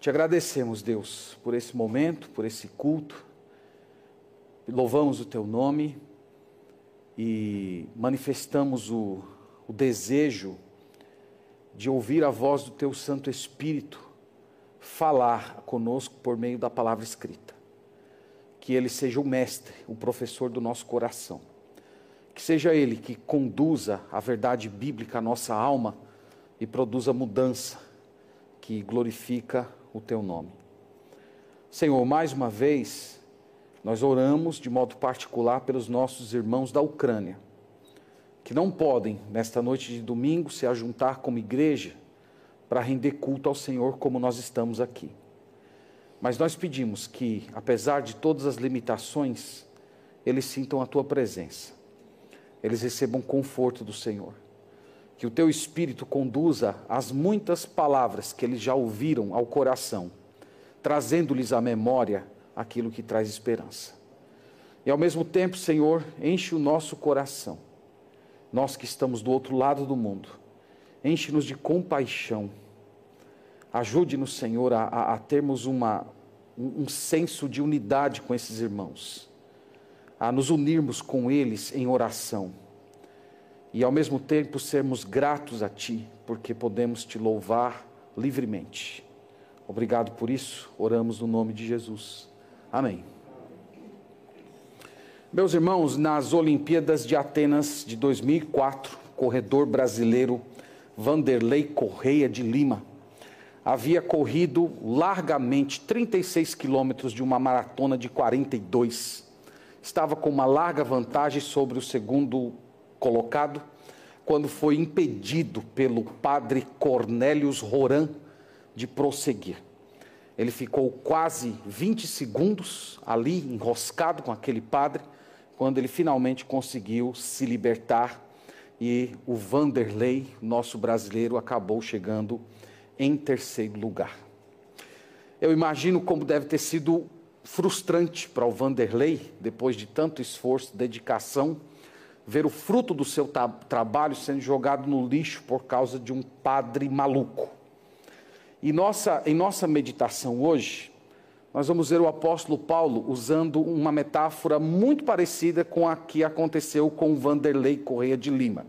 Te agradecemos, Deus, por esse momento, por esse culto. Louvamos o Teu nome e manifestamos o, o desejo de ouvir a voz do Teu Santo Espírito falar conosco por meio da palavra escrita. Que Ele seja o mestre, o professor do nosso coração. Que seja Ele que conduza a verdade bíblica à nossa alma e produza mudança que glorifica o teu nome. Senhor, mais uma vez, nós oramos de modo particular pelos nossos irmãos da Ucrânia, que não podem, nesta noite de domingo, se ajuntar como igreja para render culto ao Senhor como nós estamos aqui. Mas nós pedimos que, apesar de todas as limitações, eles sintam a tua presença, eles recebam conforto do Senhor que o teu espírito conduza as muitas palavras que eles já ouviram ao coração, trazendo-lhes à memória aquilo que traz esperança. E ao mesmo tempo, Senhor, enche o nosso coração, nós que estamos do outro lado do mundo, enche-nos de compaixão. Ajude-nos, Senhor, a, a, termos uma, um, um senso de unidade com esses irmãos, a nos unirmos com eles em oração e ao mesmo tempo sermos gratos a Ti, porque podemos te louvar livremente. Obrigado por isso, oramos no nome de Jesus. Amém. Meus irmãos, nas Olimpíadas de Atenas de 2004, corredor brasileiro Vanderlei Correia de Lima havia corrido largamente 36 quilômetros de uma maratona de 42. Estava com uma larga vantagem sobre o segundo colocado quando foi impedido pelo padre Cornélios Roran de prosseguir. Ele ficou quase 20 segundos ali enroscado com aquele padre, quando ele finalmente conseguiu se libertar e o Vanderlei, nosso brasileiro, acabou chegando em terceiro lugar. Eu imagino como deve ter sido frustrante para o Vanderlei, depois de tanto esforço, dedicação ver o fruto do seu trabalho sendo jogado no lixo por causa de um padre maluco. E nossa, em nossa meditação hoje, nós vamos ver o apóstolo Paulo usando uma metáfora muito parecida com a que aconteceu com Vanderlei Correia de Lima.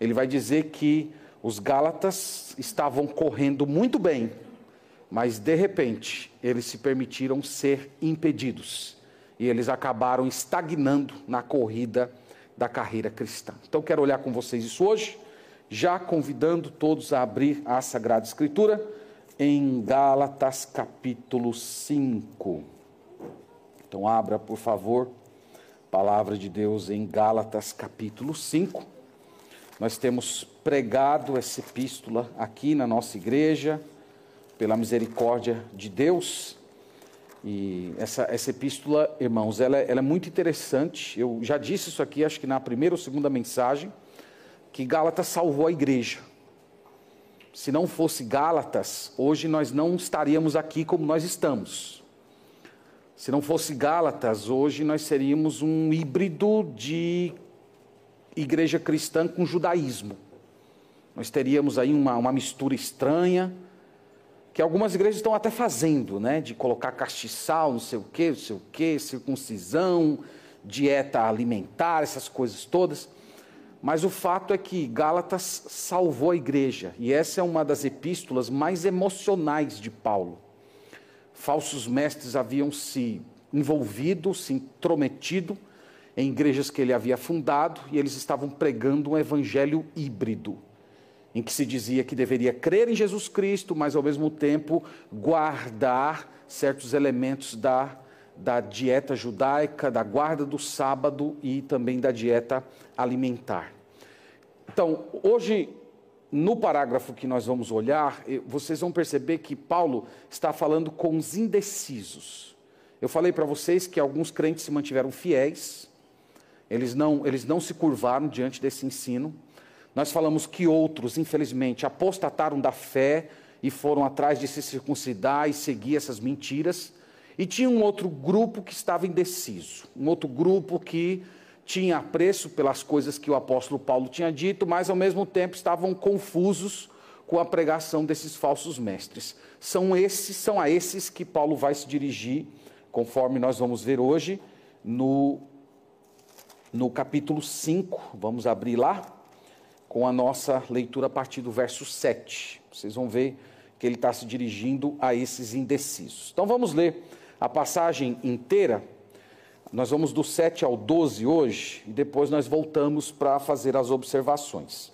Ele vai dizer que os Gálatas estavam correndo muito bem, mas de repente eles se permitiram ser impedidos e eles acabaram estagnando na corrida da carreira cristã. Então, quero olhar com vocês isso hoje, já convidando todos a abrir a Sagrada Escritura em Gálatas capítulo 5. Então, abra, por favor, palavra de Deus em Gálatas capítulo 5. Nós temos pregado essa epístola aqui na nossa igreja, pela misericórdia de Deus. E essa, essa epístola, irmãos, ela, ela é muito interessante. Eu já disse isso aqui, acho que na primeira ou segunda mensagem, que Gálatas salvou a igreja. Se não fosse Gálatas, hoje nós não estaríamos aqui como nós estamos. Se não fosse Gálatas, hoje nós seríamos um híbrido de igreja cristã com judaísmo. Nós teríamos aí uma, uma mistura estranha que algumas igrejas estão até fazendo, né? De colocar castiçal, não sei o quê, não sei o quê, circuncisão, dieta alimentar, essas coisas todas. Mas o fato é que Gálatas salvou a igreja, e essa é uma das epístolas mais emocionais de Paulo. Falsos mestres haviam se envolvido, se intrometido em igrejas que ele havia fundado, e eles estavam pregando um evangelho híbrido em que se dizia que deveria crer em Jesus Cristo, mas ao mesmo tempo guardar certos elementos da, da dieta judaica, da guarda do sábado e também da dieta alimentar. Então, hoje, no parágrafo que nós vamos olhar, vocês vão perceber que Paulo está falando com os indecisos. Eu falei para vocês que alguns crentes se mantiveram fiéis, eles não, eles não se curvaram diante desse ensino. Nós falamos que outros, infelizmente, apostataram da fé e foram atrás de se circuncidar e seguir essas mentiras. E tinha um outro grupo que estava indeciso, um outro grupo que tinha apreço pelas coisas que o apóstolo Paulo tinha dito, mas ao mesmo tempo estavam confusos com a pregação desses falsos mestres. São esses, são a esses que Paulo vai se dirigir, conforme nós vamos ver hoje, no, no capítulo 5. Vamos abrir lá com a nossa leitura a partir do verso 7. Vocês vão ver que ele está se dirigindo a esses indecisos. Então vamos ler a passagem inteira. Nós vamos do 7 ao 12 hoje e depois nós voltamos para fazer as observações.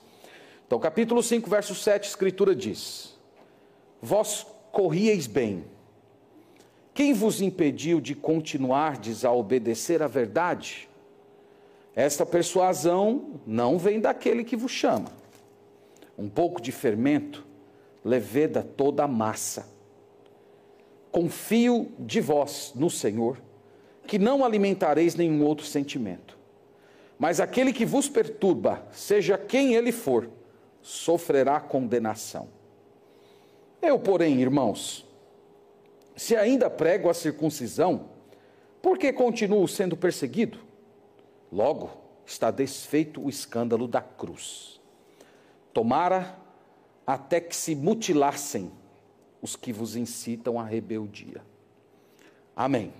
Então, capítulo 5, verso 7, a escritura diz: Vós corrieis bem. Quem vos impediu de continuardes a obedecer à verdade? Esta persuasão não vem daquele que vos chama. Um pouco de fermento leveda toda a massa. Confio de vós no Senhor, que não alimentareis nenhum outro sentimento. Mas aquele que vos perturba, seja quem ele for, sofrerá condenação. Eu, porém, irmãos, se ainda prego a circuncisão, por que continuo sendo perseguido? Logo, está desfeito o escândalo da cruz. Tomara até que se mutilassem os que vos incitam à rebeldia. Amém.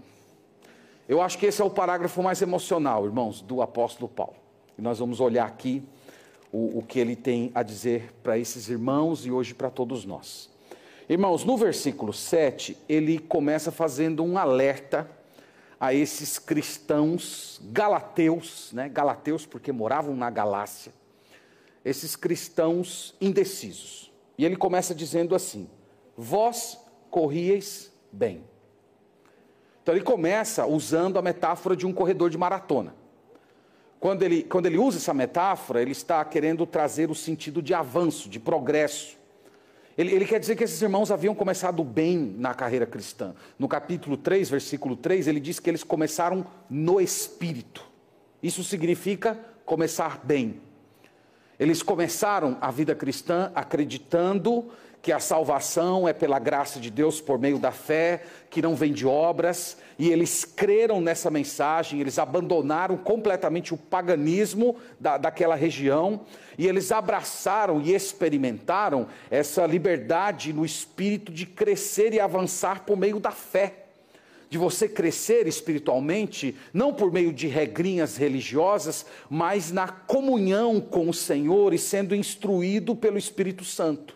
Eu acho que esse é o parágrafo mais emocional, irmãos, do apóstolo Paulo. E nós vamos olhar aqui o, o que ele tem a dizer para esses irmãos e hoje para todos nós. Irmãos, no versículo 7, ele começa fazendo um alerta a esses cristãos galateus, né? Galateus porque moravam na Galácia. Esses cristãos indecisos. E ele começa dizendo assim: Vós corrieis bem. Então ele começa usando a metáfora de um corredor de maratona. Quando ele, quando ele usa essa metáfora, ele está querendo trazer o sentido de avanço, de progresso. Ele, ele, quer dizer que esses irmãos haviam começado bem na carreira cristã. No capítulo 3, versículo 3, ele diz que eles começaram no espírito. Isso significa começar bem. Eles começaram a vida cristã acreditando que a salvação é pela graça de Deus por meio da fé, que não vem de obras, e eles creram nessa mensagem, eles abandonaram completamente o paganismo da, daquela região, e eles abraçaram e experimentaram essa liberdade no espírito de crescer e avançar por meio da fé de você crescer espiritualmente, não por meio de regrinhas religiosas, mas na comunhão com o Senhor e sendo instruído pelo Espírito Santo.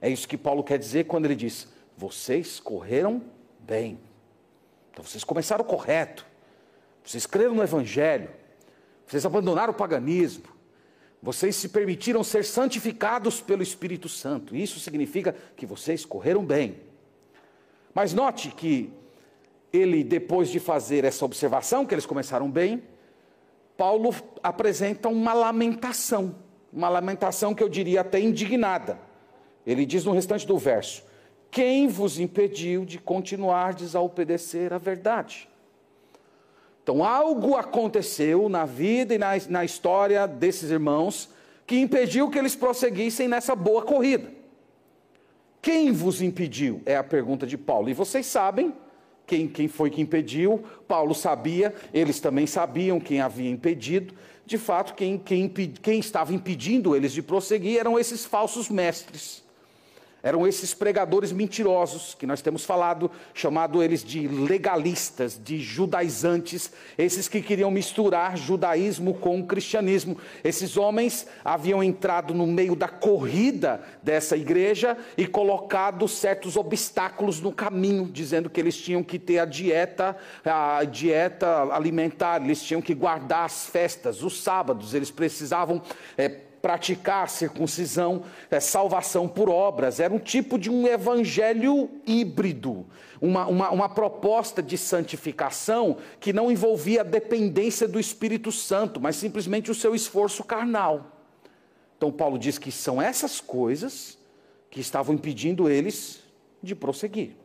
É isso que Paulo quer dizer quando ele diz: vocês correram bem. Então vocês começaram correto. Vocês creram no Evangelho. Vocês abandonaram o paganismo. Vocês se permitiram ser santificados pelo Espírito Santo. Isso significa que vocês correram bem. Mas note que ele, depois de fazer essa observação, que eles começaram bem, Paulo apresenta uma lamentação. Uma lamentação que eu diria até indignada. Ele diz no restante do verso: Quem vos impediu de continuardes a obedecer à verdade? Então, algo aconteceu na vida e na, na história desses irmãos que impediu que eles prosseguissem nessa boa corrida. Quem vos impediu? É a pergunta de Paulo. E vocês sabem quem, quem foi que impediu. Paulo sabia, eles também sabiam quem havia impedido. De fato, quem, quem, quem estava impedindo eles de prosseguir eram esses falsos mestres. Eram esses pregadores mentirosos que nós temos falado, chamado eles de legalistas, de judaizantes, esses que queriam misturar judaísmo com cristianismo. Esses homens haviam entrado no meio da corrida dessa igreja e colocado certos obstáculos no caminho, dizendo que eles tinham que ter a dieta, a dieta alimentar, eles tinham que guardar as festas, os sábados, eles precisavam é, praticar circuncisão, é, salvação por obras. Era um tipo de um evangelho híbrido, uma, uma, uma proposta de santificação que não envolvia a dependência do Espírito Santo, mas simplesmente o seu esforço carnal. Então, Paulo diz que são essas coisas que estavam impedindo eles de prosseguir.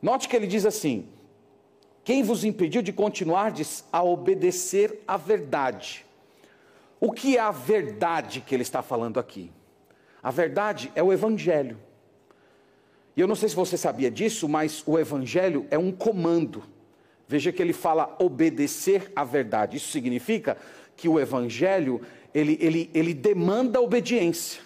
Note que ele diz assim: Quem vos impediu de continuardes a obedecer à verdade? O que é a verdade que ele está falando aqui? A verdade é o Evangelho. E eu não sei se você sabia disso, mas o Evangelho é um comando. Veja que ele fala obedecer à verdade. Isso significa que o Evangelho ele, ele, ele demanda obediência.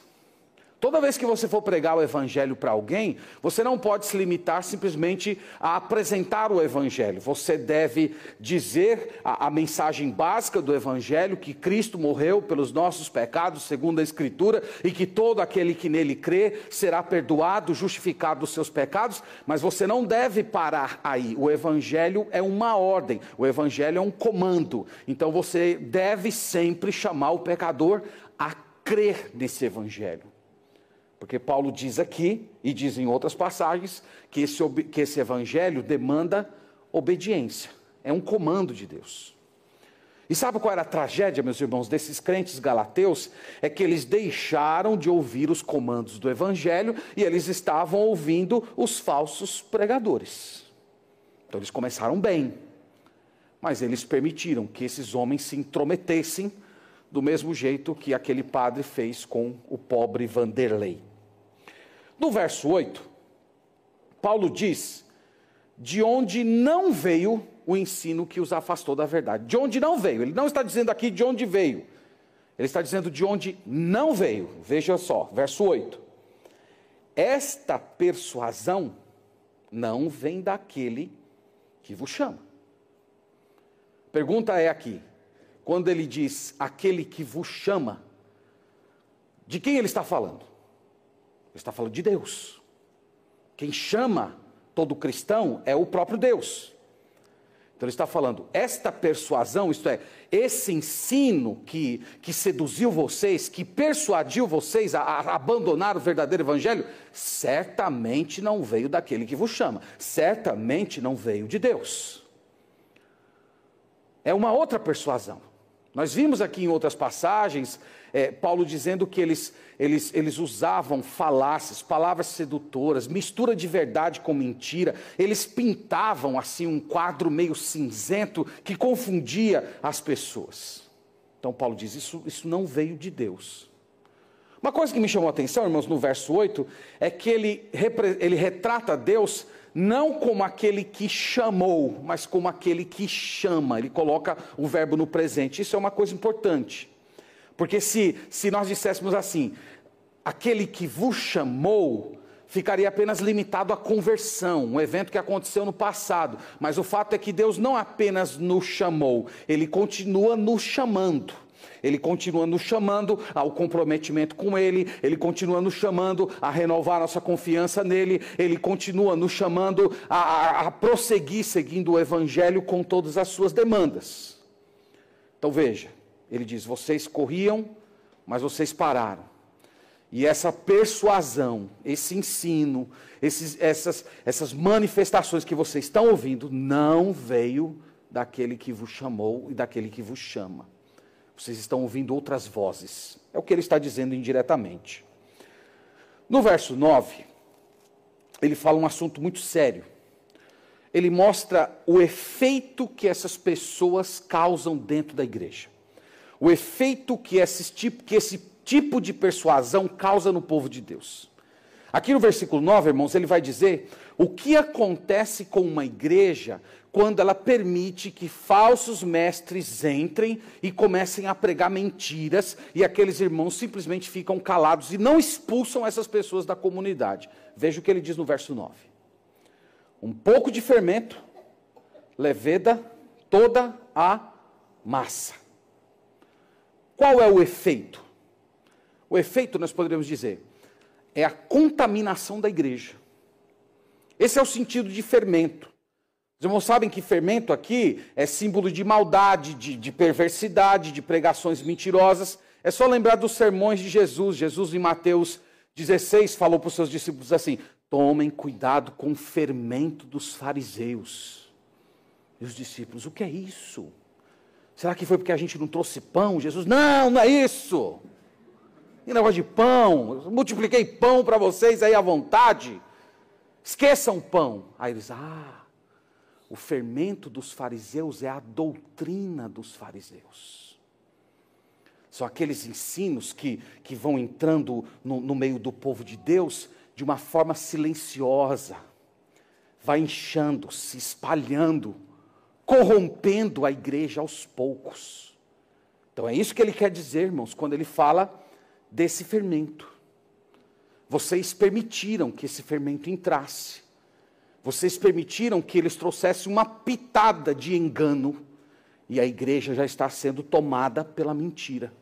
Toda vez que você for pregar o evangelho para alguém, você não pode se limitar simplesmente a apresentar o evangelho. Você deve dizer a, a, mensagem básica do evangelho que Cristo morreu pelos nossos pecados, segundo a escritura, e que todo aquele que nele crê será perdoado, justificado dos seus pecados, mas você não deve parar aí. O evangelho é uma ordem, o evangelho é um comando. Então você deve sempre chamar o pecador a crer nesse evangelho. Porque Paulo diz aqui, e diz em outras passagens, que esse, que esse evangelho demanda obediência. É um comando de Deus. E sabe qual era a tragédia, meus irmãos, desses crentes galateus? É que eles deixaram de ouvir os comandos do evangelho e eles estavam ouvindo os falsos pregadores. Então eles começaram bem, mas eles permitiram que esses homens se intrometessem do mesmo jeito que aquele padre fez com o pobre Vanderlei. No verso 8, Paulo diz de onde não veio o ensino que os afastou da verdade. De onde não veio. Ele não está dizendo aqui de onde veio. Ele está dizendo de onde não veio. Veja só, verso 8. Esta persuasão não vem daquele que vos chama. Pergunta é aqui: quando ele diz aquele que vos chama, de quem ele está falando? Ele está falando de Deus. Quem chama todo cristão é o próprio Deus. Então ele está falando, esta persuasão, isto é, esse ensino que, que seduziu vocês, que persuadiu vocês a, a abandonar o verdadeiro evangelho, certamente não veio daquele que vos chama, certamente não veio de Deus. É uma outra persuasão. Nós vimos aqui em outras passagens é, Paulo dizendo que eles, eles, eles usavam falácias, palavras sedutoras, mistura de verdade com mentira. Eles pintavam assim um quadro meio cinzento que confundia as pessoas. Então Paulo diz: isso, isso não veio de Deus. Uma coisa que me chamou a atenção, irmãos, no verso 8, é que ele, ele retrata Deus não como aquele que chamou, mas como aquele que chama. Ele coloca o verbo no presente. Isso é uma coisa importante. Porque se, se nós disséssemos assim, aquele que vos chamou, ficaria apenas limitado à conversão, um evento que aconteceu no passado. Mas o fato é que Deus não apenas nos chamou, Ele continua nos chamando. Ele continua nos chamando ao comprometimento com Ele, Ele continua nos chamando a renovar nossa confiança nele, Ele continua nos chamando a, a, a prosseguir seguindo o Evangelho com todas as suas demandas. Então veja, ele diz: vocês corriam, mas vocês pararam. E essa persuasão, esse ensino, esses, essas, essas manifestações que vocês estão ouvindo, não veio daquele que vos chamou e daquele que vos chama. Vocês estão ouvindo outras vozes. É o que ele está dizendo indiretamente. No verso 9, ele fala um assunto muito sério. Ele mostra o efeito que essas pessoas causam dentro da igreja. O efeito que esse tipo, que esse tipo de persuasão causa no povo de Deus. Aqui no versículo 9, irmãos, ele vai dizer o que acontece com uma igreja quando ela permite que falsos mestres entrem e comecem a pregar mentiras e aqueles irmãos simplesmente ficam calados e não expulsam essas pessoas da comunidade. Veja o que ele diz no verso 9: Um pouco de fermento leveda toda a massa. Qual é o efeito? O efeito, nós poderíamos dizer, é a contaminação da igreja. Esse é o sentido de fermento. Os irmãos sabem que fermento aqui é símbolo de maldade, de, de, perversidade, de pregações mentirosas. É só lembrar dos sermões de Jesus. Jesus, em Mateus 16, falou para os seus discípulos assim: tomem cuidado com o fermento dos fariseus. E os discípulos, o que é isso? Será que foi porque a gente não trouxe pão? Jesus, não, não é isso. Que negócio de pão? Eu multipliquei pão para vocês aí à vontade. Esqueçam pão. Aí eles, ah, o fermento dos fariseus é a doutrina dos fariseus. São aqueles ensinos que, que vão entrando no, no meio do povo de Deus de uma forma silenciosa, vai inchando, se espalhando, corrompendo a igreja aos poucos. Então é isso que ele quer dizer, irmãos, quando ele fala desse fermento. vocês permitiram que esse fermento entrasse. Vocês permitiram que eles trouxessem uma pitada de engano. E a igreja já está sendo tomada pela mentira.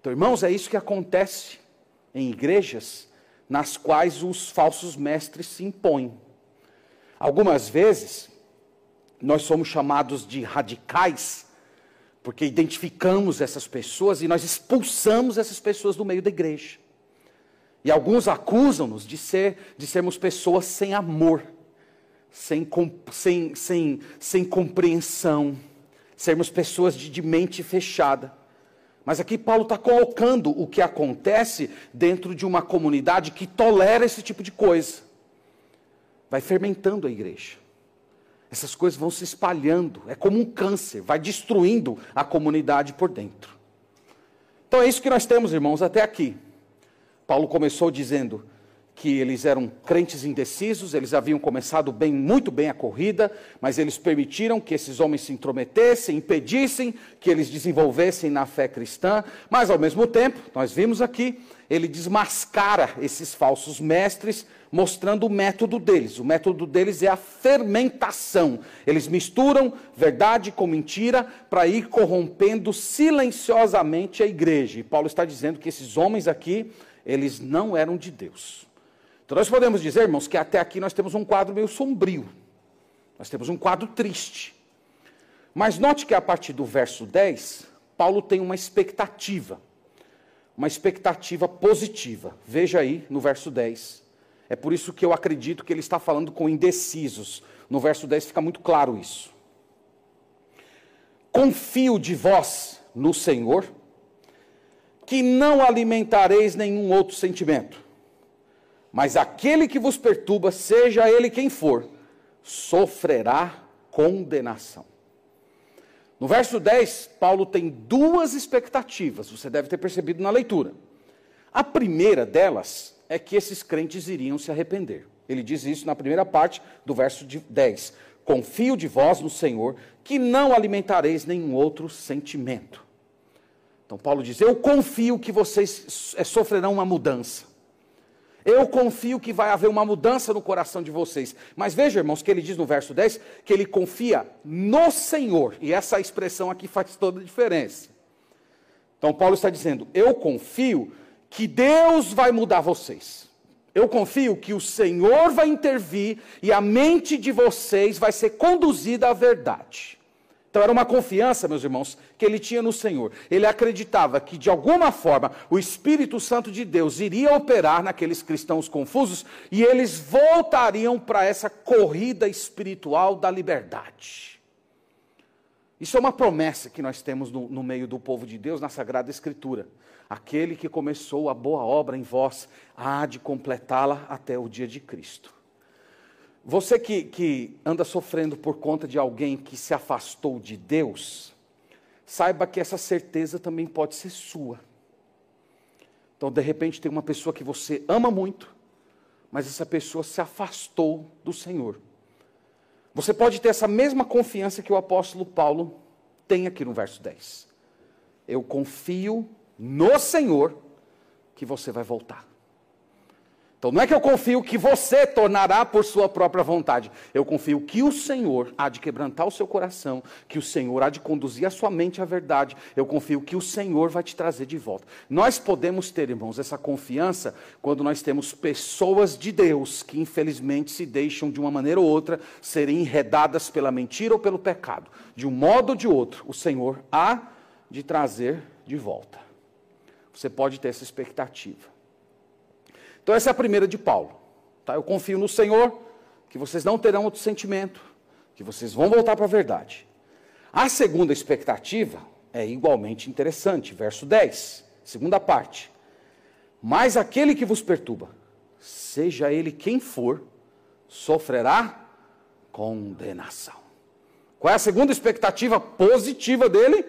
Então, irmãos, é isso que acontece em igrejas nas quais os falsos mestres se impõem. Algumas vezes, nós somos chamados de radicais, porque identificamos essas pessoas e nós expulsamos essas pessoas do meio da igreja. E alguns acusam-nos de, ser, de sermos pessoas sem amor, sem, sem, sem, sem compreensão, sermos pessoas de, de mente fechada. Mas aqui Paulo está colocando o que acontece dentro de uma comunidade que tolera esse tipo de coisa. Vai fermentando a igreja. Essas coisas vão se espalhando, é como um câncer, vai destruindo a comunidade por dentro. Então é isso que nós temos, irmãos, até aqui. Paulo começou dizendo que eles eram crentes indecisos, eles haviam começado bem, muito bem a corrida, mas eles permitiram que esses homens se intrometessem, impedissem que eles desenvolvessem na fé cristã, mas ao mesmo tempo, nós vimos aqui, ele desmascara esses falsos mestres, mostrando o método deles. O método deles é a fermentação. Eles misturam verdade com mentira para ir corrompendo silenciosamente a igreja. E Paulo está dizendo que esses homens aqui eles não eram de Deus. Então nós podemos dizer, irmãos, que até aqui nós temos um quadro meio sombrio. Nós temos um quadro triste. Mas note que a partir do verso 10, Paulo tem uma expectativa. Uma expectativa positiva. Veja aí no verso 10. É por isso que eu acredito que ele está falando com indecisos. No verso 10 fica muito claro isso. Confio de vós no Senhor que não alimentareis nenhum outro sentimento. Mas aquele que vos perturba, seja ele quem for, sofrerá condenação. No verso 10, Paulo tem duas expectativas, você deve ter percebido na leitura. A primeira delas é que esses crentes iriam se arrepender. Ele diz isso na primeira parte do verso 10. Confio de vós no Senhor, que não alimentareis nenhum outro sentimento. Então, Paulo diz: Eu confio que vocês eh, sofrerão uma mudança. Eu confio que vai haver uma mudança no coração de vocês. Mas veja, irmãos, que ele diz no verso 10 que ele confia no Senhor. E essa expressão aqui faz toda a diferença. Então, Paulo está dizendo: Eu confio que Deus vai mudar vocês. Eu confio que o Senhor vai intervir e a mente de vocês vai ser conduzida à verdade. Então era uma confiança, meus irmãos, que ele tinha no Senhor. Ele acreditava que de alguma forma o Espírito Santo de Deus iria operar naqueles cristãos confusos e eles voltariam para essa corrida espiritual da liberdade. Isso é uma promessa que nós temos no, no meio do povo de Deus na Sagrada Escritura. Aquele que começou a boa obra em vós há de completá-la até o dia de Cristo. Você que, que anda sofrendo por conta de alguém que se afastou de Deus, saiba que essa certeza também pode ser sua. Então, de repente, tem uma pessoa que você ama muito, mas essa pessoa se afastou do Senhor. Você pode ter essa mesma confiança que o apóstolo Paulo tem aqui no verso 10. Eu confio no Senhor que você vai voltar. Então não é que eu confio que você tornará por sua própria vontade. Eu confio que o Senhor há de quebrantar o seu coração, que o Senhor há de conduzir a sua mente à verdade. Eu confio que o Senhor vai te trazer de volta. Nós podemos ter, irmãos, essa confiança quando nós temos pessoas de Deus que infelizmente se deixam de uma maneira ou outra serem enredadas pela mentira ou pelo pecado. De um modo ou de outro, o Senhor há de trazer de volta. Você pode ter essa expectativa. Então, essa é a primeira de Paulo. Tá? Eu confio no Senhor, que vocês não terão outro sentimento, que vocês vão voltar para a verdade. A segunda expectativa é igualmente interessante, verso 10, segunda parte. Mas aquele que vos perturba, seja ele quem for, sofrerá condenação. Qual é a segunda expectativa positiva dele?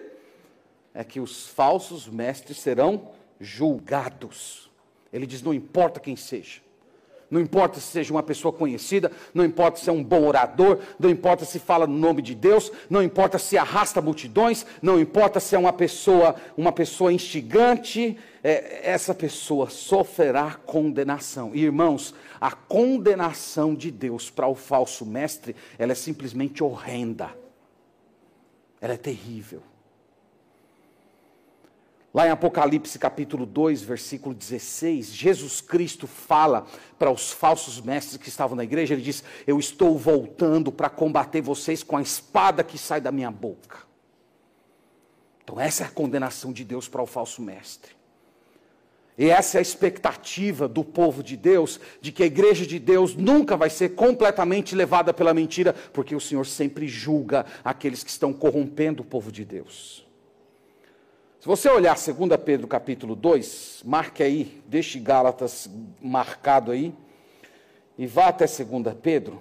É que os falsos mestres serão julgados. Ele diz: não importa quem seja, não importa se seja uma pessoa conhecida, não importa se é um bom orador, não importa se fala no nome de Deus, não importa se arrasta multidões, não importa se é uma pessoa, uma pessoa instigante, é, essa pessoa sofrerá condenação. E, irmãos, a condenação de Deus para o falso mestre, ela é simplesmente horrenda. Ela é terrível. Lá em Apocalipse capítulo 2, versículo 16, Jesus Cristo fala para os falsos mestres que estavam na igreja, ele diz: Eu estou voltando para combater vocês com a espada que sai da minha boca. Então, essa é a condenação de Deus para o falso mestre. E essa é a expectativa do povo de Deus, de que a igreja de Deus nunca vai ser completamente levada pela mentira, porque o Senhor sempre julga aqueles que estão corrompendo o povo de Deus. Se você olhar 2 Pedro capítulo 2, marque aí, deixe Gálatas marcado aí, e vá até 2 Pedro.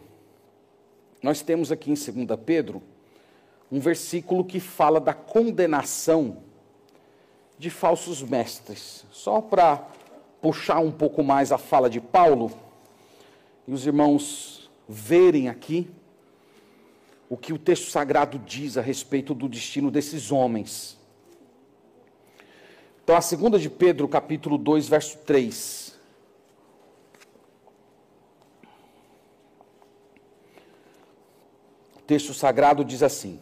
Nós temos aqui em 2 Pedro um versículo que fala da condenação de falsos mestres. Só para puxar um pouco mais a fala de Paulo, e os irmãos verem aqui o que o texto sagrado diz a respeito do destino desses homens. Então, a segunda de Pedro, capítulo 2, verso 3. O texto sagrado diz assim: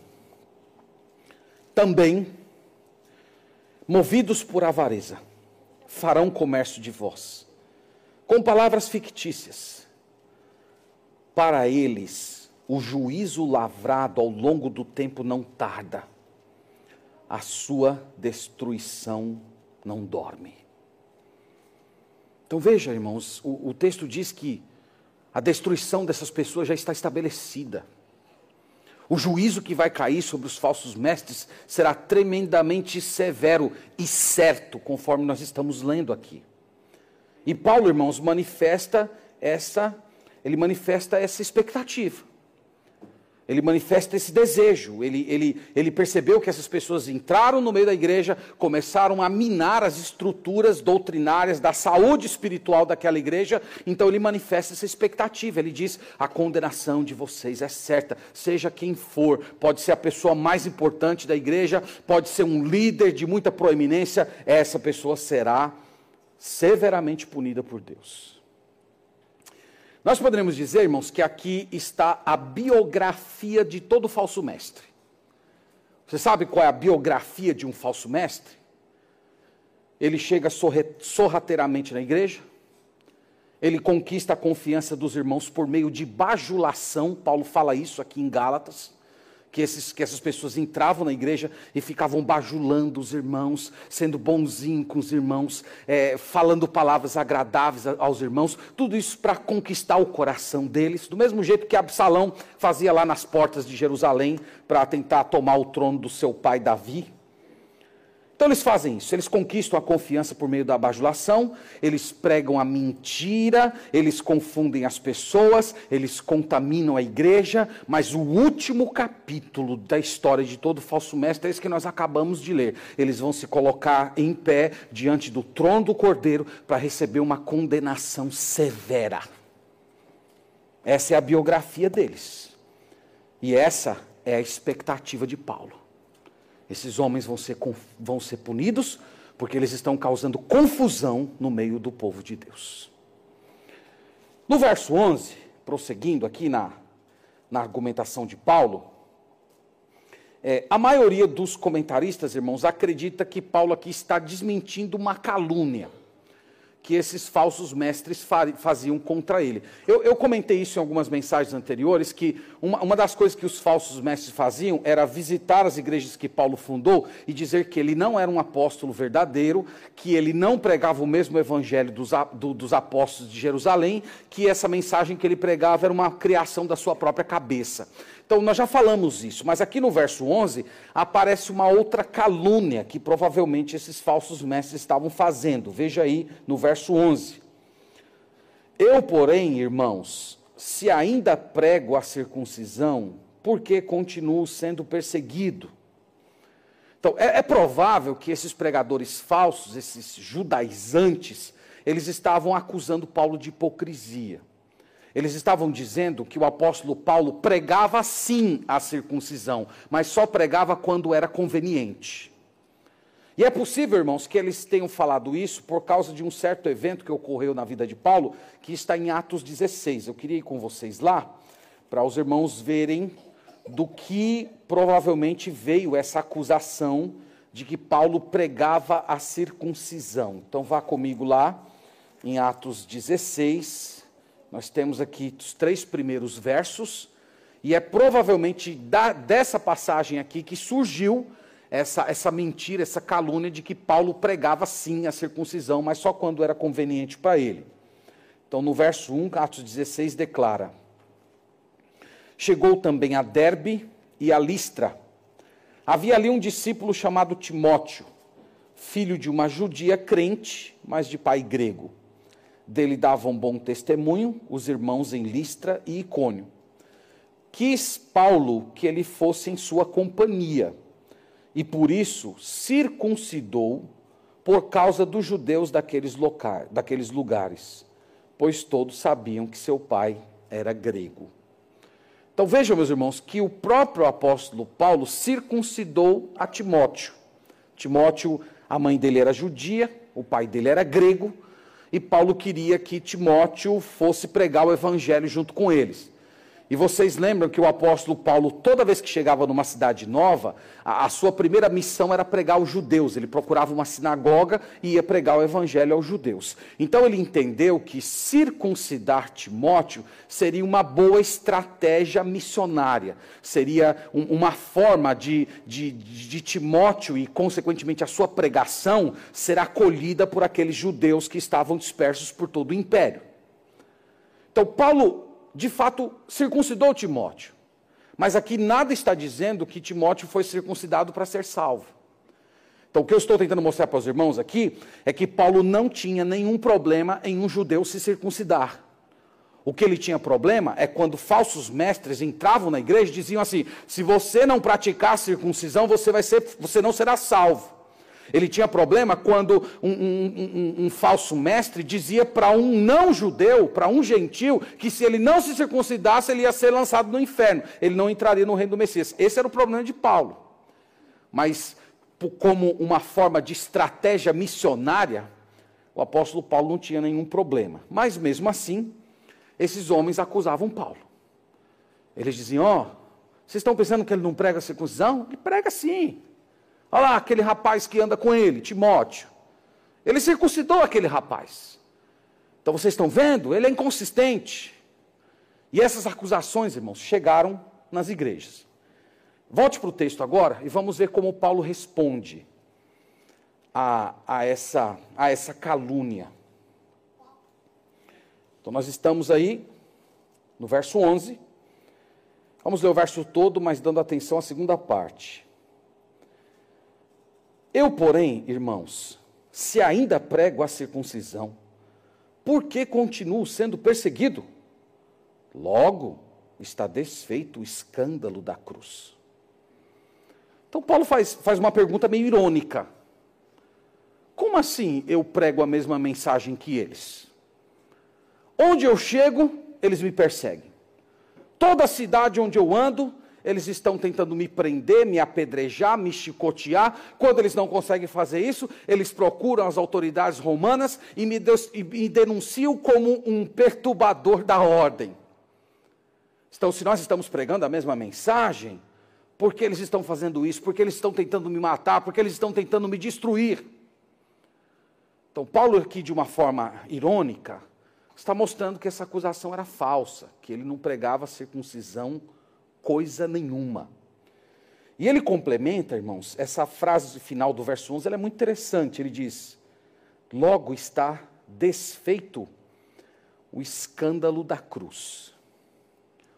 Também, movidos por avareza, farão comércio de vós, com palavras fictícias. Para eles, o juízo lavrado ao longo do tempo não tarda, a sua destruição não dorme. Então veja, irmãos, o, o texto diz que a destruição dessas pessoas já está estabelecida. O juízo que vai cair sobre os falsos mestres será tremendamente severo e certo, conforme nós estamos lendo aqui. E Paulo, irmãos, manifesta essa, ele manifesta essa expectativa. Ele manifesta esse desejo. Ele, ele, ele percebeu que essas pessoas entraram no meio da igreja, começaram a minar as estruturas doutrinárias da saúde espiritual daquela igreja. Então ele manifesta essa expectativa. Ele diz: a condenação de vocês é certa, seja quem for. Pode ser a pessoa mais importante da igreja, pode ser um líder de muita proeminência. Essa pessoa será severamente punida por Deus. Nós poderíamos dizer, irmãos, que aqui está a biografia de todo falso mestre. Você sabe qual é a biografia de um falso mestre? Ele chega sorrateiramente na igreja, ele conquista a confiança dos irmãos por meio de bajulação, Paulo fala isso aqui em Gálatas que, esses, que essas pessoas entravam na igreja e ficavam bajulando os irmãos, sendo bonzinho com os irmãos, é, falando palavras agradáveis aos irmãos, tudo isso para conquistar o coração deles, do mesmo jeito que Absalão fazia lá nas portas de Jerusalém para tentar tomar o trono do seu pai Davi. Então eles fazem isso, eles conquistam a confiança por meio da bajulação, eles pregam a mentira, eles confundem as pessoas, eles contaminam a igreja, mas o último capítulo da história de todo falso mestre é esse que nós acabamos de ler. Eles vão se colocar em pé diante do trono do Cordeiro para receber uma condenação severa. Essa é a biografia deles. E essa é a expectativa de Paulo. Esses homens vão ser, vão ser punidos porque eles estão causando confusão no meio do povo de Deus. No verso 11, prosseguindo aqui na, na argumentação de Paulo, é, a maioria dos comentaristas, irmãos, acredita que Paulo aqui está desmentindo uma calúnia que esses falsos mestres faziam contra ele. Eu, eu, comentei isso em algumas mensagens anteriores, que uma, uma, das coisas que os falsos mestres faziam era visitar as igrejas que Paulo fundou e dizer que ele não era um apóstolo verdadeiro, que ele não pregava o mesmo evangelho dos, do, dos apóstolos de Jerusalém, que essa mensagem que ele pregava era uma criação da sua própria cabeça. Então, nós já falamos isso, mas aqui no verso 11 aparece uma outra calúnia que provavelmente esses falsos mestres estavam fazendo. Veja aí no verso 11. Eu, porém, irmãos, se ainda prego a circuncisão, por que continuo sendo perseguido? Então, é, é provável que esses pregadores falsos, esses judaizantes, eles estavam acusando Paulo de hipocrisia. Eles estavam dizendo que o apóstolo Paulo pregava sim a circuncisão, mas só pregava quando era conveniente. E é possível, irmãos, que eles tenham falado isso por causa de um certo evento que ocorreu na vida de Paulo, que está em Atos 16. Eu queria ir com vocês lá, para os irmãos verem do que provavelmente veio essa acusação de que Paulo pregava a circuncisão. Então vá comigo lá, em Atos 16. Nós temos aqui os três primeiros versos, e é provavelmente da, dessa passagem aqui que surgiu essa, essa mentira, essa calúnia de que Paulo pregava sim a circuncisão, mas só quando era conveniente para ele. Então, no verso 1, Atos 16 declara: Chegou também a Derbe e a Listra. Havia ali um discípulo chamado Timóteo, filho de uma judia crente, mas de pai grego. Dele davam bom testemunho os irmãos em Listra e Icônio. Quis Paulo que ele fosse em sua companhia, e por isso circuncidou por causa dos judeus daqueles, locais, daqueles lugares, pois todos sabiam que seu pai era grego. Então vejam, meus irmãos, que o próprio apóstolo Paulo circuncidou a Timóteo. Timóteo, a mãe dele era judia, o pai dele era grego, e Paulo queria que Timóteo fosse pregar o evangelho junto com eles. E vocês lembram que o apóstolo Paulo, toda vez que chegava numa cidade nova, a, a, sua primeira missão era pregar aos judeus. Ele procurava uma sinagoga e ia pregar o evangelho aos judeus. Então ele entendeu que circuncidar Timóteo seria uma boa estratégia missionária. Seria um, uma forma de, de, de Timóteo e, consequentemente, a sua pregação ser acolhida por aqueles judeus que estavam dispersos por todo o império. Então, Paulo de fato, circuncidou Timóteo. Mas aqui nada está dizendo que Timóteo foi circuncidado para ser salvo. Então, o que eu estou tentando mostrar para os irmãos aqui é que Paulo não tinha nenhum problema em um judeu se circuncidar. O que ele tinha problema é quando falsos mestres entravam na igreja e diziam assim: se você não praticar circuncisão, você, vai ser, você não será salvo. Ele tinha problema quando um, um, um, um falso mestre dizia para um não-judeu, para um gentil, que se ele não se circuncidasse, ele ia ser lançado no inferno. Ele não entraria no reino do Messias. Esse era o problema de Paulo. Mas, como uma forma de estratégia missionária, o apóstolo Paulo não tinha nenhum problema. Mas, mesmo assim, esses homens acusavam Paulo. Eles diziam: Ó, oh, vocês estão pensando que ele não prega circuncisão? Ele prega sim. Olha lá aquele rapaz que anda com ele, Timóteo. Ele circuncidou aquele rapaz. Então vocês estão vendo? Ele é inconsistente. E essas acusações, irmãos, chegaram nas igrejas. Volte para o texto agora e vamos ver como Paulo responde a, a, essa, a essa calúnia. Então nós estamos aí no verso 11. Vamos ler o verso todo, mas dando atenção à segunda parte. Eu, porém, irmãos, se ainda prego a circuncisão, por que continuo sendo perseguido? Logo está desfeito o escândalo da cruz. Então, Paulo faz, faz uma pergunta meio irônica. Como assim eu prego a mesma mensagem que eles? Onde eu chego, eles me perseguem. Toda cidade onde eu ando, eles estão tentando me prender, me apedrejar, me chicotear. Quando eles não conseguem fazer isso, eles procuram as autoridades romanas e me, e me denunciam como um perturbador da ordem. Então, se nós estamos pregando a mesma mensagem, por que eles estão fazendo isso? Porque eles estão tentando me matar? Porque eles estão tentando me destruir? Então, Paulo, aqui de uma forma irônica, está mostrando que essa acusação era falsa, que ele não pregava circuncisão coisa nenhuma. E ele complementa, irmãos, essa frase final do verso 11, ela é muito interessante. Ele diz: Logo está desfeito o escândalo da cruz.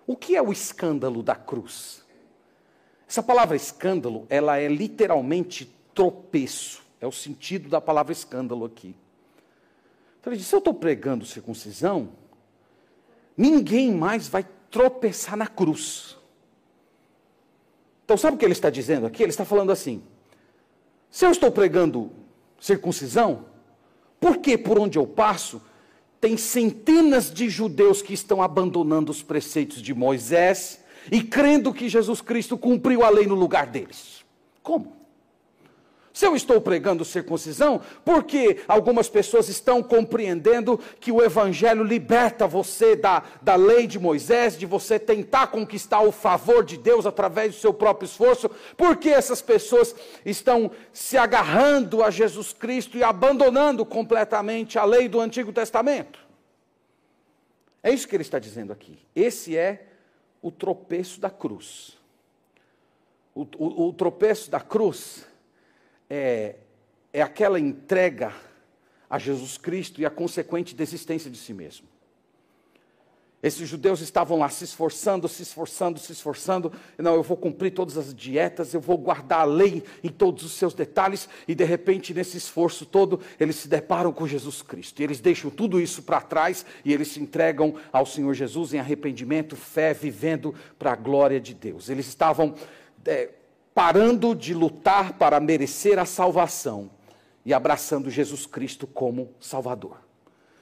O que é o escândalo da cruz? Essa palavra escândalo, ela é literalmente tropeço. É o sentido da palavra escândalo aqui. Então ele diz: se eu estou pregando circuncisão, ninguém mais vai tropeçar na cruz. Então, sabe o que ele está dizendo aqui? Ele está falando assim: se eu estou pregando circuncisão, Porque por onde eu passo, tem centenas de judeus que estão abandonando os preceitos de Moisés e crendo que Jesus Cristo cumpriu a lei no lugar deles. Como? Se eu estou pregando circuncisão, porque algumas pessoas estão compreendendo que o Evangelho liberta você da, da lei de Moisés, de você tentar conquistar o favor de Deus através do seu próprio esforço, porque essas pessoas estão se agarrando a Jesus Cristo e abandonando completamente a lei do Antigo Testamento. É isso que ele está dizendo aqui. Esse é o tropeço da cruz. o, o, o tropeço da cruz é, é aquela entrega a Jesus Cristo e a consequente desistência de si mesmo. Esses judeus estavam lá se esforçando, se esforçando, se esforçando. Não, eu vou cumprir todas as dietas, eu vou guardar a lei em todos os seus detalhes. E de repente, nesse esforço todo, eles se deparam com Jesus Cristo. E eles deixam tudo isso para trás e eles se entregam ao Senhor Jesus em arrependimento, fé, vivendo para a glória de Deus. Eles estavam é, parando de lutar para merecer a salvação e abraçando Jesus Cristo como Salvador.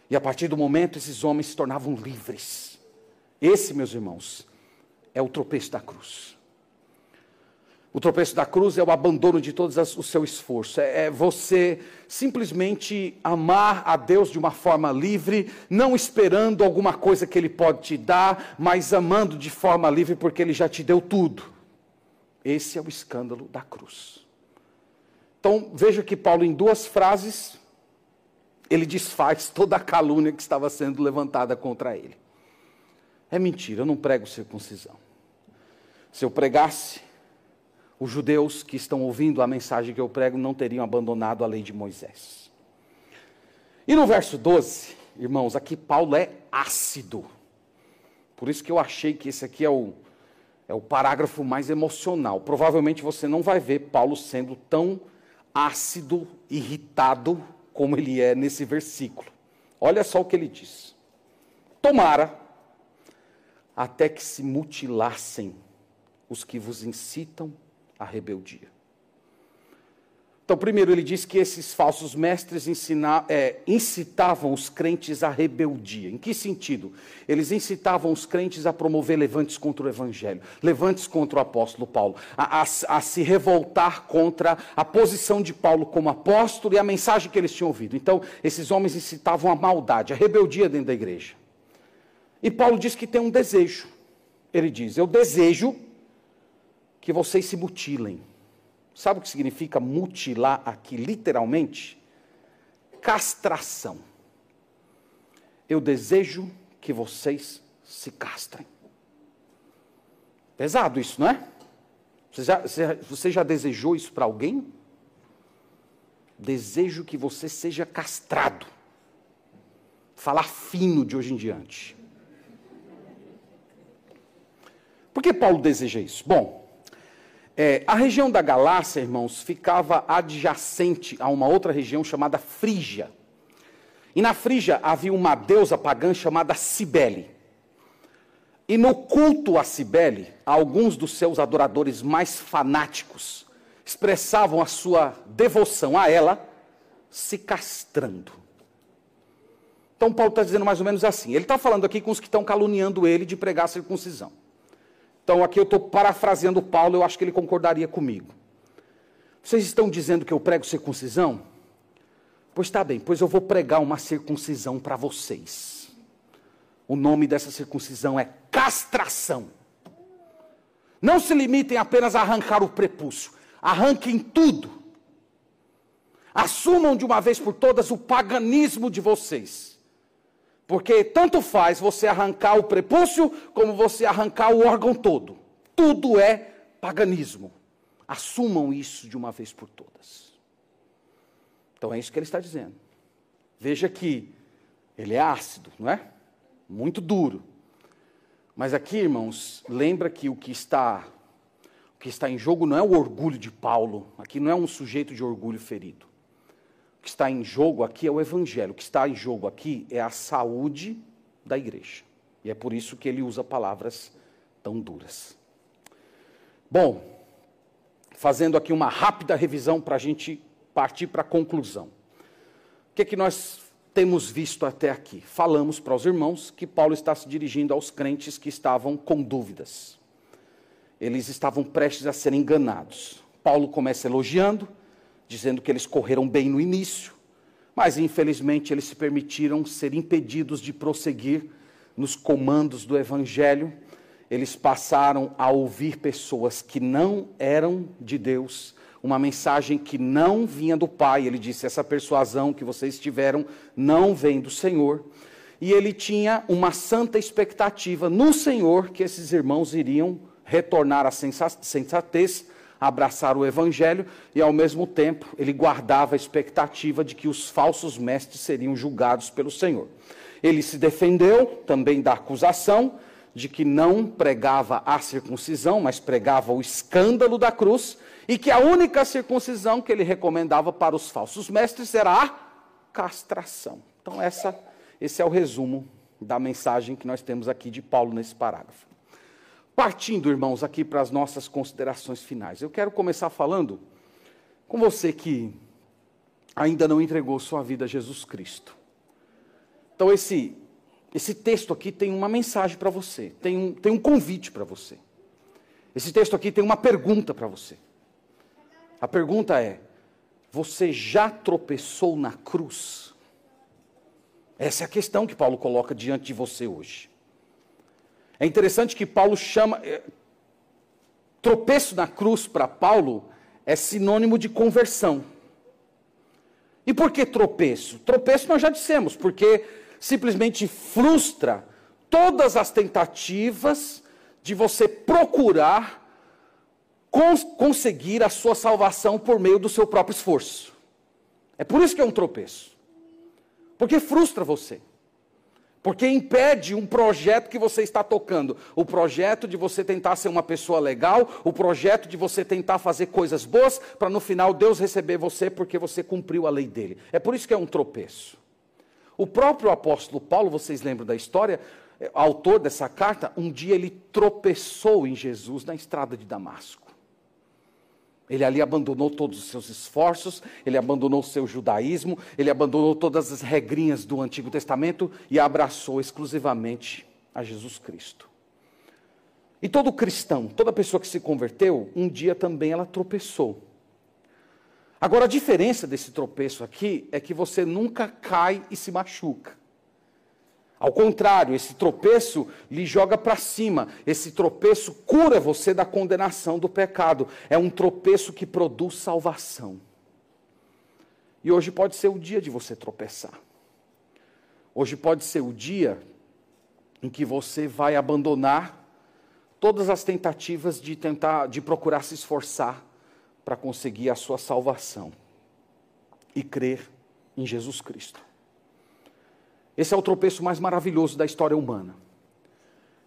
E a partir do momento esses homens se tornavam livres. Esse, meus irmãos, é o tropeço da cruz. O tropeço da cruz é o abandono de todo o seu esforço. É, é você simplesmente amar a Deus de uma forma livre, não esperando alguma coisa que Ele pode te dar, mas amando de forma livre porque Ele já te deu tudo. Esse é o escândalo da cruz. Então, veja que Paulo, em duas frases, ele desfaz toda a calúnia que estava sendo levantada contra ele. É mentira, eu não prego circuncisão. Se eu pregasse, os judeus que estão ouvindo a mensagem que eu prego não teriam abandonado a lei de Moisés. E no verso 12, irmãos, aqui Paulo é ácido. Por isso que eu achei que esse aqui é o, é o parágrafo mais emocional. Provavelmente você não vai ver Paulo sendo tão ácido, irritado, como ele é nesse versículo. Olha só o que ele diz: Tomara até que se mutilassem os que vos incitam à rebeldia. Então, primeiro, ele diz que esses falsos mestres ensina, é, incitavam os crentes à rebeldia. Em que sentido? Eles incitavam os crentes a promover levantes contra o Evangelho, levantes contra o apóstolo Paulo, a, a, a se revoltar contra a posição de Paulo como apóstolo e a mensagem que eles tinham ouvido. Então, esses homens incitavam a maldade, a rebeldia dentro da igreja. E Paulo diz que tem um desejo. Ele diz: Eu desejo que vocês se mutilem. Sabe o que significa mutilar aqui, literalmente? Castração. Eu desejo que vocês se castrem. Pesado isso, não é? Você já, você já desejou isso para alguém? Desejo que você seja castrado. Falar fino de hoje em diante. Por que Paulo deseja isso? Bom, é, a região da Galácia, irmãos, ficava adjacente a uma outra região chamada Frígia. E na Frígia havia uma deusa pagã chamada Cibele. E no culto a Cibele, alguns dos seus adoradores mais fanáticos expressavam a sua devoção a ela se castrando. Então Paulo está dizendo mais ou menos assim. Ele está falando aqui com os que estão caluniando ele de pregar a circuncisão. Então aqui eu estou parafraseando Paulo, eu acho que ele concordaria comigo. Vocês estão dizendo que eu prego circuncisão? Pois está bem, pois eu vou pregar uma circuncisão para vocês. O nome dessa circuncisão é castração. Não se limitem apenas a arrancar o prepúcio, arranquem tudo. Assumam de uma vez por todas o paganismo de vocês. Porque tanto faz você arrancar o prepúcio como você arrancar o órgão todo. Tudo é paganismo. Assumam isso de uma vez por todas. Então é isso que ele está dizendo. Veja que ele é ácido, não é? Muito duro. Mas aqui, irmãos, lembra que o que está o que está em jogo não é o orgulho de Paulo. Aqui não é um sujeito de orgulho ferido que está em jogo aqui é o evangelho, o que está em jogo aqui é a saúde da igreja. E é por isso que ele usa palavras tão duras. Bom, fazendo aqui uma rápida revisão para a gente partir para a conclusão. que, que nós temos visto até aqui? Falamos para os irmãos que Paulo está se dirigindo aos crentes que estavam com dúvidas. Eles estavam prestes a serem enganados. Paulo começa elogiando, dizendo que eles correram bem no início, mas infelizmente eles se permitiram ser impedidos de prosseguir nos comandos do evangelho. Eles passaram a ouvir pessoas que não eram de Deus, uma mensagem que não vinha do Pai. Ele disse: essa persuasão que vocês tiveram não vem do Senhor. E ele tinha uma santa expectativa no Senhor que esses irmãos iriam retornar à sensatez, abraçar o Evangelho, e ao mesmo tempo ele guardava a expectativa de que os falsos mestres seriam julgados pelo Senhor. Ele se defendeu também da acusação de que não pregava a circuncisão, mas pregava o escândalo da cruz, e que a única circuncisão que ele recomendava para os falsos mestres era a castração. Então, essa, esse é o resumo da mensagem que nós temos aqui de Paulo nesse parágrafo. Partindo, irmãos, aqui para as nossas considerações finais, eu quero começar falando com você que ainda não entregou sua vida a Jesus Cristo. Então, esse, esse texto aqui tem uma mensagem para você, tem um, tem um convite para você. Esse texto aqui tem uma pergunta para você. A pergunta é: você já tropeçou na cruz? Essa é a questão que Paulo coloca diante de você hoje. É interessante que Paulo chama. É, tropeço na cruz para Paulo é sinônimo de conversão. E por que tropeço? Tropeço nós já dissemos, porque simplesmente frustra todas as tentativas de você procurar cons conseguir a sua salvação por meio do seu próprio esforço. É por isso que é um tropeço. Porque frustra você. Porque impede um projeto que você está tocando. O projeto de você tentar ser uma pessoa legal, o projeto de você tentar fazer coisas boas, para no final Deus receber você porque você cumpriu a lei dele. É por isso que é um tropeço. O próprio apóstolo Paulo, vocês lembram da história? É, autor dessa carta, um dia ele tropeçou em Jesus na estrada de Damasco. Ele ali abandonou todos os seus esforços, ele abandonou o seu judaísmo, ele abandonou todas as regrinhas do Antigo Testamento e abraçou exclusivamente a Jesus Cristo. E todo cristão, toda pessoa que se converteu, um dia também ela tropeçou. Agora, a diferença desse tropeço aqui é que você nunca cai e se machuca. Ao contrário, esse tropeço lhe joga para cima. Esse tropeço cura você da condenação do pecado. É um tropeço que produz salvação. E hoje pode ser o dia de você tropeçar. Hoje pode ser o dia em que você vai abandonar todas as tentativas de tentar, de procurar se esforçar para conseguir a sua salvação e crer em Jesus Cristo. Esse é o tropeço mais maravilhoso da história humana.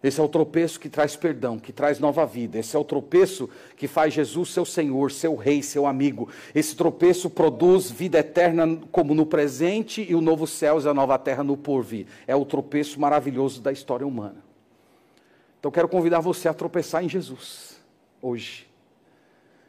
Esse é o tropeço que traz perdão, que traz nova vida. Esse é o tropeço que faz Jesus seu Senhor, seu Rei, seu amigo. Esse tropeço produz vida eterna como no presente e o novo céu e a nova terra no porvir. É o tropeço maravilhoso da história humana. Então quero convidar você a tropeçar em Jesus hoje.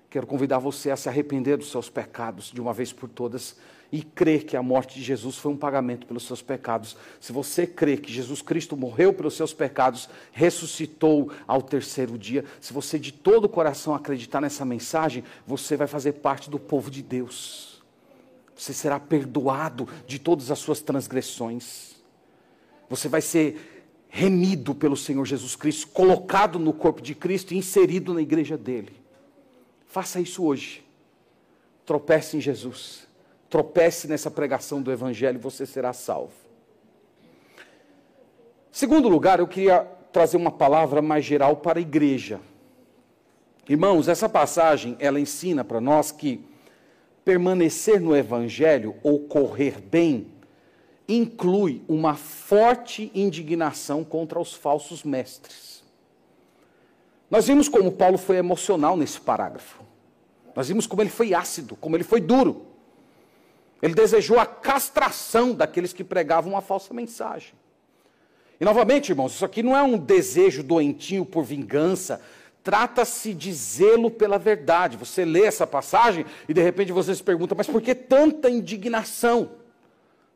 Quero convidar você a se arrepender dos seus pecados de uma vez por todas e crer que a morte de Jesus foi um pagamento pelos seus pecados, se você crê que Jesus Cristo morreu pelos seus pecados, ressuscitou ao terceiro dia, se você de todo o coração acreditar nessa mensagem, você vai fazer parte do povo de Deus. Você será perdoado de todas as suas transgressões. Você vai ser remido pelo Senhor Jesus Cristo, colocado no corpo de Cristo e inserido na igreja dele. Faça isso hoje. Tropece em Jesus tropece nessa pregação do Evangelho, você será salvo. Segundo lugar, eu queria trazer uma palavra mais geral para a igreja. Irmãos, essa passagem, ela ensina para nós que permanecer no Evangelho ou correr bem inclui uma forte indignação contra os falsos mestres. Nós vimos como Paulo foi emocional nesse parágrafo. Nós vimos como ele foi ácido, como ele foi duro. Ele desejou a castração daqueles que pregavam uma falsa mensagem. E novamente, irmãos, isso aqui não é um desejo doentio por vingança, trata-se de zelo pela verdade. Você lê essa passagem e de repente você se pergunta, mas por que tanta indignação?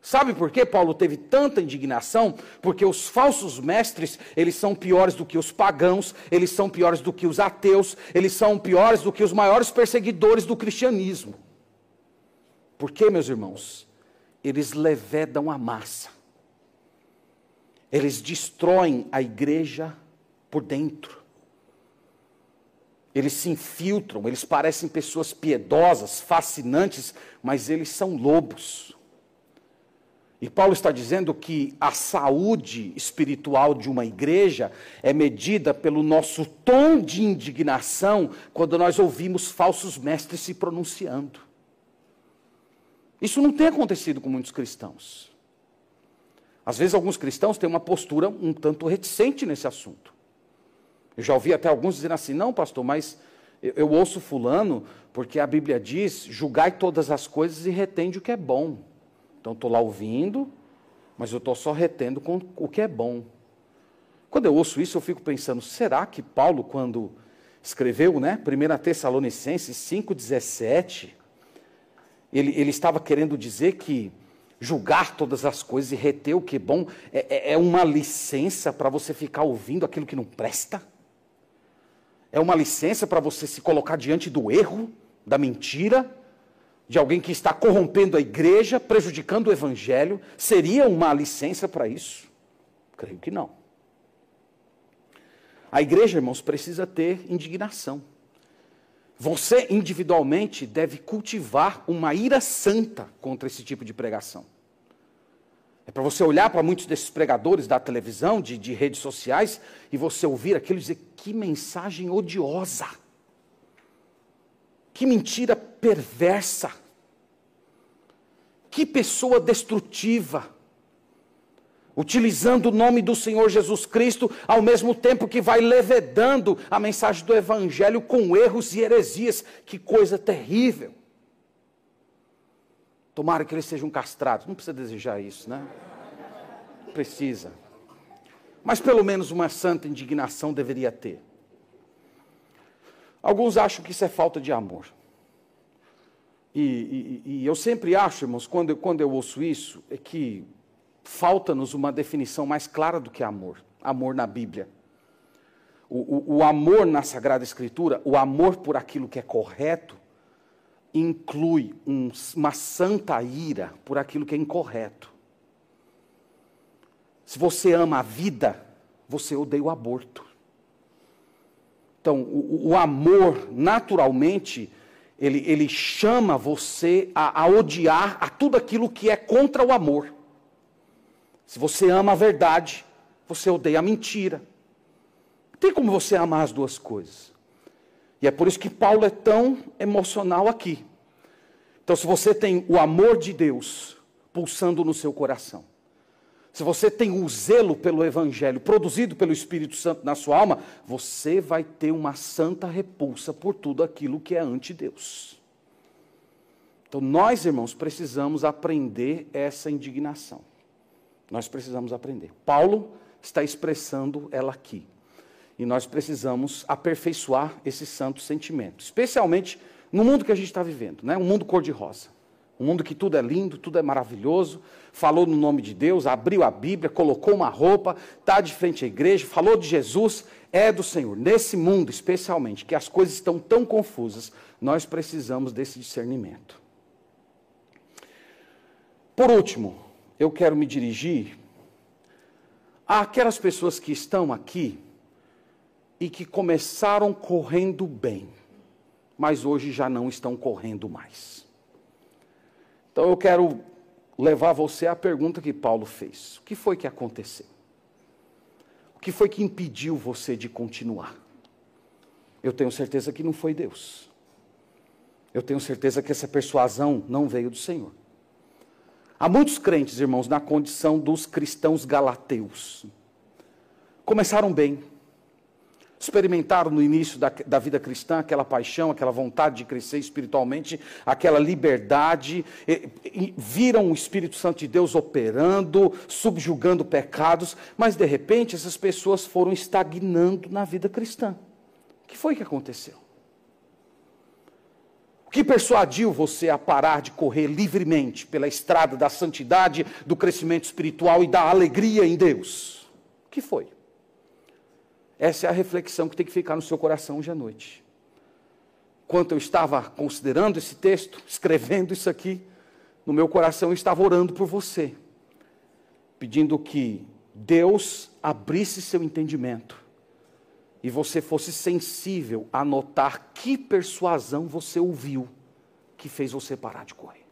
Sabe por que Paulo teve tanta indignação? Porque os falsos mestres, eles são piores do que os pagãos, eles são piores do que os ateus, eles são piores do que os maiores perseguidores do cristianismo. Por quê, meus irmãos? Eles levedam a massa. Eles destroem a igreja por dentro. Eles se infiltram, eles parecem pessoas piedosas, fascinantes, mas eles são lobos. E Paulo está dizendo que a saúde espiritual de uma igreja é medida pelo nosso tom de indignação quando nós ouvimos falsos mestres se pronunciando. Isso não tem acontecido com muitos cristãos. Às vezes, alguns cristãos têm uma postura um tanto reticente nesse assunto. Eu já ouvi até alguns dizendo assim: não, pastor, mas eu, eu ouço Fulano porque a Bíblia diz: julgai todas as coisas e retende o que é bom. Então estou lá ouvindo, mas eu estou só retendo com o que é bom. Quando eu ouço isso, eu fico pensando, será que Paulo, quando escreveu, né, 1 Tessalonicenses 5,17, ele, ele estava querendo dizer que julgar todas as coisas e reter o que é bom é, é, é uma licença para você ficar ouvindo aquilo que não presta? É uma licença para você se colocar diante do erro, da mentira? de alguém que está corrompendo a igreja, prejudicando o evangelho, seria uma licença para isso? Creio que não. A igreja, irmãos, precisa ter indignação. Você individualmente deve cultivar uma ira santa contra esse tipo de pregação. É para você olhar para muitos desses pregadores da televisão, de, de redes sociais, e você ouvir aquilo e dizer: que mensagem odiosa que mentira perversa. Que pessoa destrutiva. Utilizando o nome do Senhor Jesus Cristo, ao mesmo tempo que vai levedando a mensagem do Evangelho com erros e heresias. Que coisa terrível. Tomara que eles sejam castrados. Não precisa desejar isso, né? Precisa. Mas pelo menos uma santa indignação deveria ter. Alguns acham que isso é falta de amor. E, e, e eu sempre acho, irmãos, quando quando eu ouço isso, é que falta-nos uma definição mais clara do que amor. Amor na Bíblia. O, o, o, amor na Sagrada Escritura, o amor por aquilo que é correto, inclui um, uma santa ira por aquilo que é incorreto. Se você ama a vida, você odeia o aborto. Então, o, o amor, naturalmente, ele, ele chama você a, a odiar a tudo aquilo que é contra o amor. Se você ama a verdade, você odeia a mentira. Não tem como você amar as duas coisas. E é por isso que Paulo é tão emocional aqui. Então, se você tem o amor de Deus pulsando no seu coração, se você tem o zelo pelo Evangelho produzido pelo Espírito Santo na sua alma, você vai ter uma santa repulsa por tudo aquilo que é anti-Deus. Então, nós, irmãos, precisamos aprender essa indignação. Nós precisamos aprender. Paulo está expressando ela aqui. E nós precisamos aperfeiçoar esse santo sentimento, especialmente no mundo que a gente está vivendo, né? um mundo cor-de-rosa. Um mundo que tudo é lindo, tudo é maravilhoso. Falou no nome de Deus, abriu a Bíblia, colocou uma roupa, está de frente à igreja, falou de Jesus, é do Senhor. Nesse mundo, especialmente, que as coisas estão tão confusas, nós precisamos desse discernimento. Por último, eu quero me dirigir àquelas pessoas que estão aqui e que começaram correndo bem, mas hoje já não estão correndo mais. Então eu quero levar você à pergunta que Paulo fez: o que foi que aconteceu? O que foi que impediu você de continuar? Eu tenho certeza que não foi Deus. Eu tenho certeza que essa persuasão não veio do Senhor. Há muitos crentes, irmãos, na condição dos cristãos galateus. Começaram bem, experimentaram no início da, da, vida cristã aquela paixão, aquela vontade de crescer espiritualmente, aquela liberdade, e, e, viram o Espírito Santo de Deus operando, subjugando pecados, mas de repente essas pessoas foram estagnando na vida cristã. O que foi que aconteceu? Que persuadiu você a parar de correr livremente pela estrada da santidade, do crescimento espiritual e da alegria em Deus? O que foi? Essa é a reflexão que tem que ficar no seu coração hoje à noite. Enquanto eu estava considerando esse texto, escrevendo isso aqui, no meu coração eu estava orando por você, pedindo que Deus abrisse seu entendimento e você fosse sensível a notar que persuasão você ouviu que fez você parar de correr.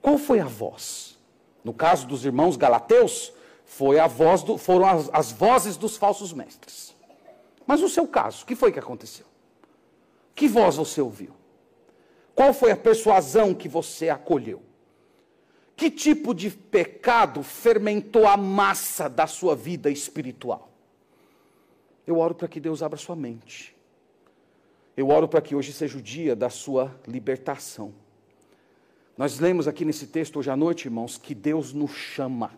Qual foi a voz? No caso dos irmãos galateus, foi a voz do, foram as, as vozes dos falsos mestres. Mas no seu caso, o que foi que aconteceu? Que voz você ouviu? Qual foi a persuasão que você acolheu? Que tipo de pecado fermentou a massa da sua vida espiritual? Eu oro para que Deus abra sua mente. Eu oro para que hoje seja o dia da sua libertação. Nós lemos aqui nesse texto hoje à noite, irmãos, que Deus nos chama.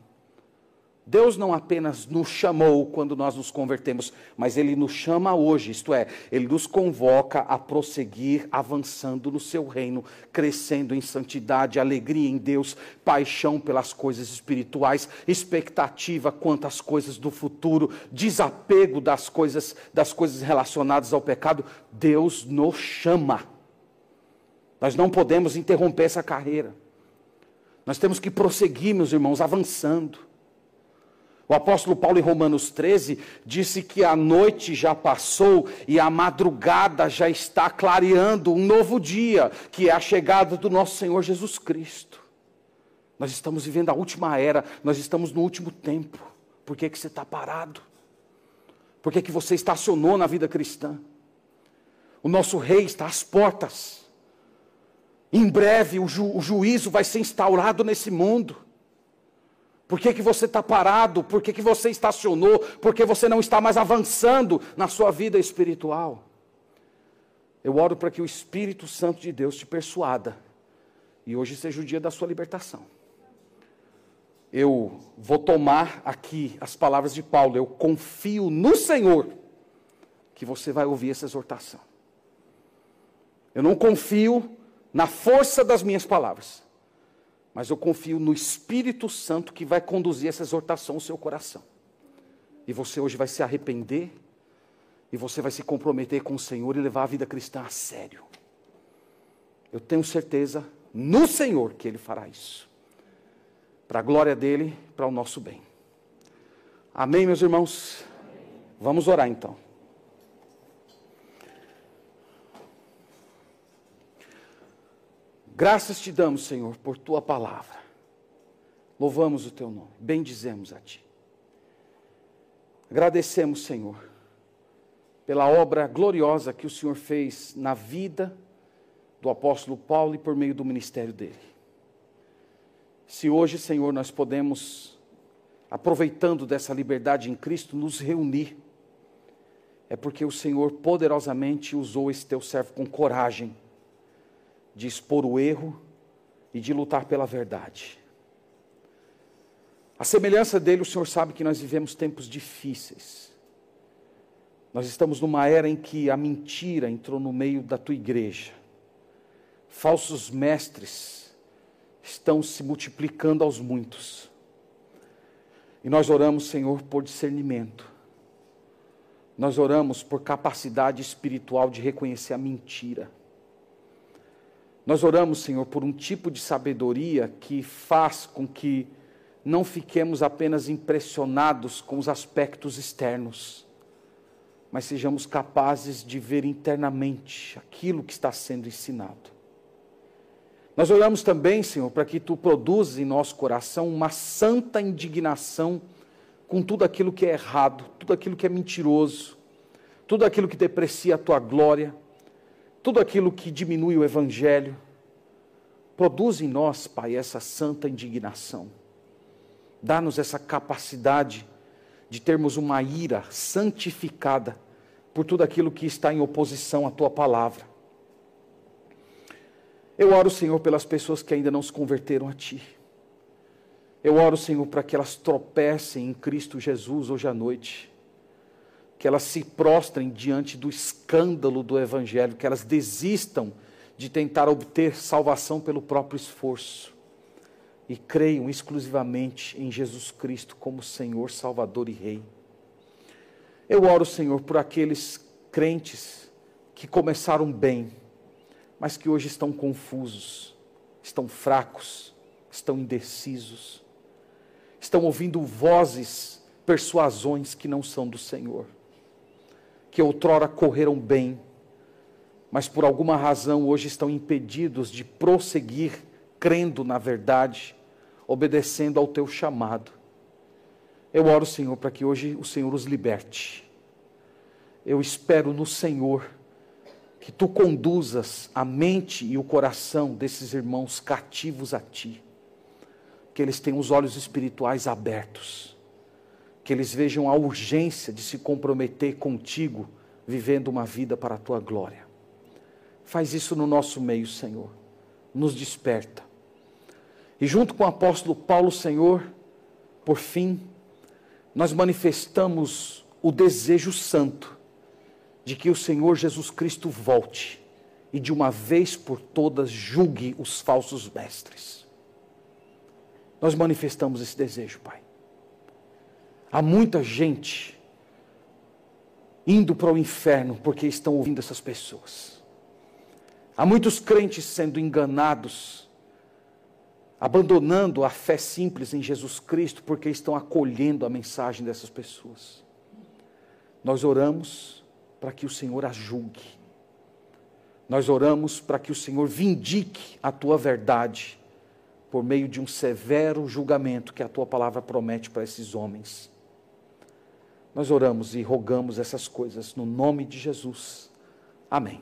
Deus não apenas nos chamou quando nós nos convertemos, mas Ele nos chama hoje, isto é, Ele nos convoca a prosseguir avançando no Seu reino, crescendo em santidade, alegria em Deus, paixão pelas coisas espirituais, expectativa quanto às coisas do futuro, desapego das coisas, das coisas relacionadas ao pecado. Deus nos chama. Nós não podemos interromper essa carreira. Nós temos que prosseguir, meus irmãos, avançando. O apóstolo Paulo, em Romanos 13, disse que a noite já passou e a madrugada já está clareando um novo dia, que é a chegada do nosso Senhor Jesus Cristo. Nós estamos vivendo a última era, nós estamos no último tempo. Por que, que você está parado? Por que, que você estacionou na vida cristã? O nosso rei está às portas. Em breve o, ju o juízo vai ser instaurado nesse mundo. Por que, que você está parado? Por que, que você estacionou? Por que você não está mais avançando na sua vida espiritual? Eu oro para que o Espírito Santo de Deus te persuada. E hoje seja o dia da sua libertação. Eu vou tomar aqui as palavras de Paulo. Eu confio no Senhor que você vai ouvir essa exortação. Eu não confio na força das minhas palavras mas eu confio no Espírito Santo que vai conduzir essa exortação ao seu coração. E você hoje vai se arrepender, e você vai se comprometer com o Senhor e levar a vida cristã a sério. Eu tenho certeza no Senhor que Ele fará isso, para a glória dEle, para o nosso bem. Amém, meus irmãos? Vamos orar então. Graças te damos, Senhor, por tua palavra. Louvamos o teu nome, bendizemos a ti. Agradecemos, Senhor, pela obra gloriosa que o Senhor fez na vida do apóstolo Paulo e por meio do ministério dele. Se hoje, Senhor, nós podemos, aproveitando dessa liberdade em Cristo, nos reunir, é porque o Senhor poderosamente usou esse teu servo com coragem de expor o erro e de lutar pela verdade. A semelhança dele, o Senhor sabe que nós vivemos tempos difíceis. Nós estamos numa era em que a mentira entrou no meio da tua igreja. Falsos mestres estão se multiplicando aos muitos. E nós oramos, Senhor, por discernimento. Nós oramos por capacidade espiritual de reconhecer a mentira. Nós oramos, Senhor, por um tipo de sabedoria que faz com que não fiquemos apenas impressionados com os aspectos externos, mas sejamos capazes de ver internamente aquilo que está sendo ensinado. Nós oramos também, Senhor, para que Tu produzas em nosso coração uma santa indignação com tudo aquilo que é errado, tudo aquilo que é mentiroso, tudo aquilo que deprecia a Tua glória tudo aquilo que diminui o Evangelho, produz em nós, Pai, essa santa indignação. Dá-nos essa capacidade de termos uma ira santificada por tudo aquilo que está em oposição à tua palavra. Eu oro, Senhor, pelas pessoas que ainda não se converteram a ti. Eu oro, Senhor, para que elas tropecem em Cristo Jesus hoje à noite que elas se prostrem diante do escândalo do Evangelho, que elas desistam de tentar obter salvação pelo próprio esforço e creiam exclusivamente em Jesus Cristo como Senhor, Salvador e Rei. Eu oro, Senhor, por aqueles crentes que começaram bem, mas que hoje estão confusos, estão fracos, estão indecisos, estão ouvindo vozes, persuasões que não são do Senhor, que outrora correram bem, mas por alguma razão hoje estão impedidos de prosseguir crendo na verdade, obedecendo ao teu chamado. Eu oro, Senhor, para que hoje o Senhor os liberte. Eu espero no Senhor que tu conduzas a mente e o coração desses irmãos cativos a ti. Que eles tenham os olhos espirituais abertos. Que eles vejam a urgência de se comprometer contigo, vivendo uma vida para a tua glória. Faz isso no nosso meio, Senhor. Nos desperta. E junto com o apóstolo Paulo, Senhor, por fim, nós manifestamos o desejo santo de que o Senhor Jesus Cristo volte e de uma vez por todas julgue os falsos mestres. Nós manifestamos esse desejo, Pai. Há muita gente indo para o inferno porque estão ouvindo essas pessoas. Há muitos crentes sendo enganados abandonando a fé simples em Jesus Cristo porque estão acolhendo a mensagem dessas pessoas. Nós oramos para que o Senhor as julgue. Nós oramos para que o Senhor vindique a tua verdade por meio de um severo julgamento que a tua palavra promete para esses homens. Nós oramos e rogamos essas coisas no nome de Jesus. Amém.